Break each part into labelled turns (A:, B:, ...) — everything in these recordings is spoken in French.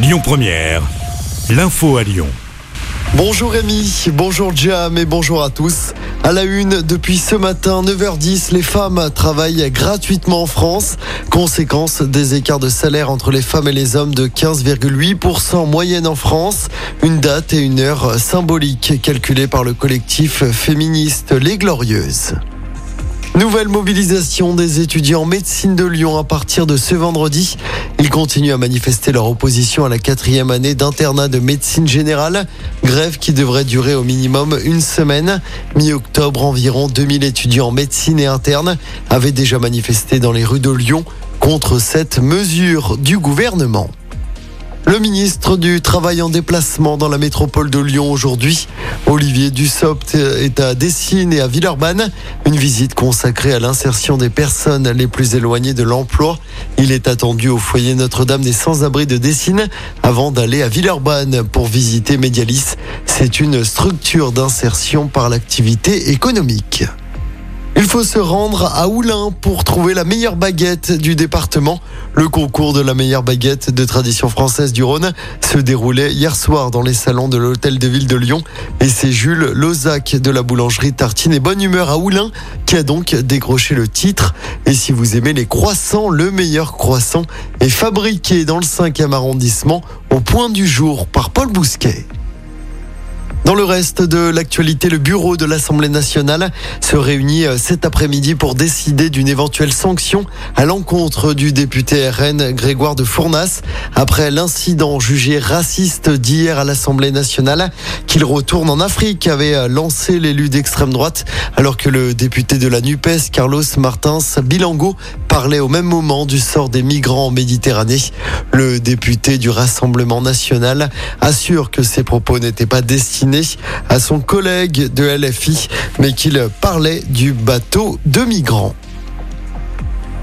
A: Lyon Première, l'info à Lyon.
B: Bonjour Rémi, bonjour Jam et bonjour à tous. À la une, depuis ce matin, 9h10, les femmes travaillent gratuitement en France. Conséquence des écarts de salaire entre les femmes et les hommes de 15,8% en moyenne en France. Une date et une heure symboliques calculées par le collectif féministe Les Glorieuses. Nouvelle mobilisation des étudiants en médecine de Lyon à partir de ce vendredi. Ils continuent à manifester leur opposition à la quatrième année d'internat de médecine générale. Grève qui devrait durer au minimum une semaine. Mi-octobre, environ 2000 étudiants en médecine et interne avaient déjà manifesté dans les rues de Lyon contre cette mesure du gouvernement. Le ministre du Travail en déplacement dans la métropole de Lyon aujourd'hui. Olivier Dussopt est à Dessines et à Villeurbanne. Une visite consacrée à l'insertion des personnes les plus éloignées de l'emploi. Il est attendu au foyer Notre-Dame des Sans-Abri de Dessines avant d'aller à Villeurbanne pour visiter Medialis. C'est une structure d'insertion par l'activité économique. Faut se rendre à Oulin pour trouver la meilleure baguette du département. Le concours de la meilleure baguette de tradition française du Rhône se déroulait hier soir dans les salons de l'hôtel de ville de Lyon. Et c'est Jules Lozac de la boulangerie Tartine et Bonne Humeur à Oulin qui a donc décroché le titre. Et si vous aimez les croissants, le meilleur croissant est fabriqué dans le 5e arrondissement au point du jour par Paul Bousquet. Dans le reste de l'actualité, le bureau de l'Assemblée nationale se réunit euh, cet après-midi pour décider d'une éventuelle sanction à l'encontre du député RN Grégoire de Fournas après l'incident jugé raciste d'hier à l'Assemblée nationale qu'il retourne en Afrique avait euh, lancé l'élu d'extrême droite alors que le député de la NUPES Carlos Martins Bilango parlait au même moment du sort des migrants en Méditerranée. Le député du Rassemblement national assure que ses propos n'étaient pas destinés à son collègue de LFI, mais qu'il parlait du bateau de migrants.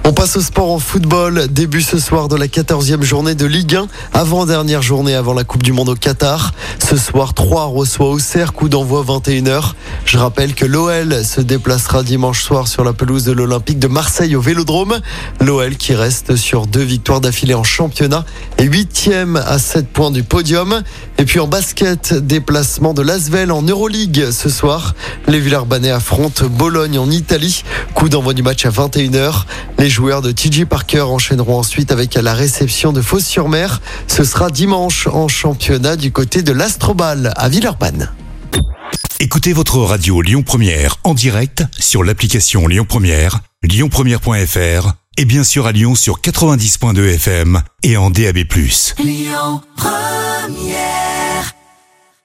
B: On passe au sport en football. Début ce soir de la 14e journée de Ligue 1, avant-dernière journée avant la Coupe du Monde au Qatar. Ce soir, 3 reçoit Auxerre, coup d'envoi 21h. Je rappelle que l'OL se déplacera dimanche soir sur la pelouse de l'Olympique de Marseille au Vélodrome. L'OL qui reste sur deux victoires d'affilée en championnat et huitième à 7 points du podium. Et puis en basket, déplacement de l'Asvel en Euroleague ce soir. Les Villers-Banais affrontent Bologne en Italie. Coup d'envoi du match à 21h. Les joueurs de TJ Parker enchaîneront ensuite avec la réception de Fos-sur-Mer. Ce sera dimanche en championnat du côté de l'Astrobal à Villeurbanne.
A: Écoutez votre radio Lyon Première en direct sur l'application Lyon Première, lyonpremière.fr et bien sûr à Lyon sur 90.2 FM et en DAB+.
C: Lyon Première